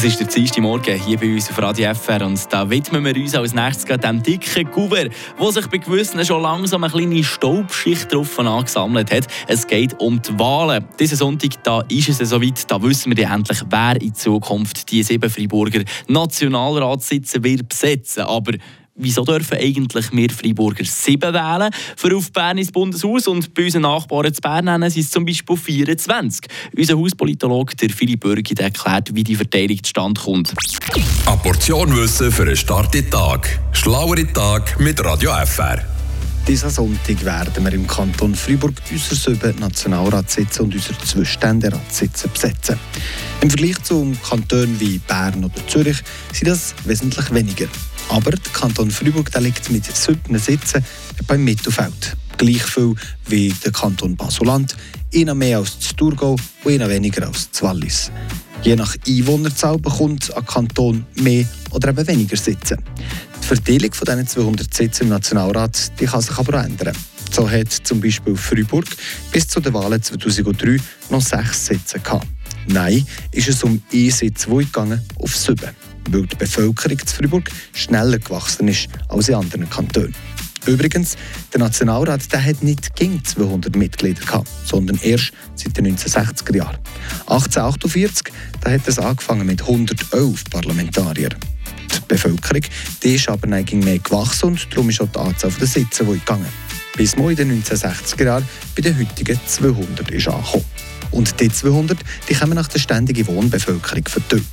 Das ist der zweite Morgen hier bei uns auf Radio FR und da widmen wir uns als nächstes dem dicken Kuvert, wo sich bei gewissen schon langsam eine kleine Staubschicht drauf angesammelt hat. Es geht um die Wahlen. Diesen Sonntag da ist es soweit, da wissen wir endlich, wer in Zukunft die sieben Freiburger Nationalratssitze wird besetzen. Aber wieso dürfen eigentlich wir Freiburger sieben wählen? Für auf Bern ins Bundeshaus und bei unseren Nachbarn zu Bern nennen sie es zum Beispiel 24. Unser Hauspolitologe der Philipp Bürgi erklärt, wie die Verteilung zustande kommt. Eine Portion Wissen für einen starken Tag. Schlauere Tag mit Radio FR. Diesen Sonntag werden wir im Kanton Freiburg unsere sieben Nationalratssitze und unsere zwei Ständeratssitze besetzen. Im Vergleich zu Kantonen wie Bern oder Zürich sind das wesentlich weniger. Aber der Kanton Freiburg der liegt mit sieben Sitzen beim Mittelfeld. Gleich viel wie der Kanton Basoland, einer mehr als das Thurgau und einer weniger als das Wallis. Je nach Einwohnerzahl bekommt ein Kanton mehr oder eben weniger Sitze. Die Verteilung von diesen 200 Sitzen im Nationalrat die kann sich aber auch ändern. So hat zum Beispiel Freiburg bis zu den Wahlen 2003 noch sechs Sitze gehabt. Nein, ist es um einen Sitz gegangen auf sieben weil die Bevölkerung in Freiburg schneller gewachsen ist als in anderen Kantonen. Übrigens, der Nationalrat der hat nicht gegen 200 Mitglieder gehabt, sondern erst seit den 1960er Jahren. 1848 da hat es angefangen mit 111 Parlamentariern. Die Bevölkerung die ist aber nein mehr gewachsen und darum ist auch die Anzahl der Sitze gegangen. Bis mal in den 1960er Jahren bei den heutigen 200 ist angekommen. Und die 200 die kommen nach der ständigen Wohnbevölkerung verteilt.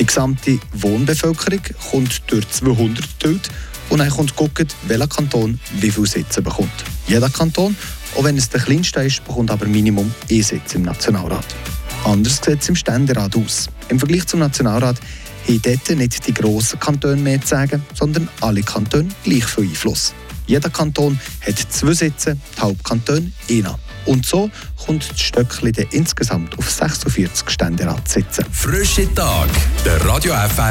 Die gesamte Wohnbevölkerung kommt durch 200 geteilt und dann kommt guckt, welcher Kanton wie viele Sitze bekommt. Jeder Kanton, auch wenn es der kleinste ist, bekommt aber Minimum einen Sitz im Nationalrat. Anders sieht es im Ständerat aus. Im Vergleich zum Nationalrat haben dort nicht die grossen Kantone mehr zu sagen, sondern alle Kantone gleich viel Einfluss. Jeder Kanton hat zwei Sitze, die Hauptkantone einen. Und so kommt das Stöckli insgesamt auf 46 Ständeratssitze. Frische Tag, der Radio FR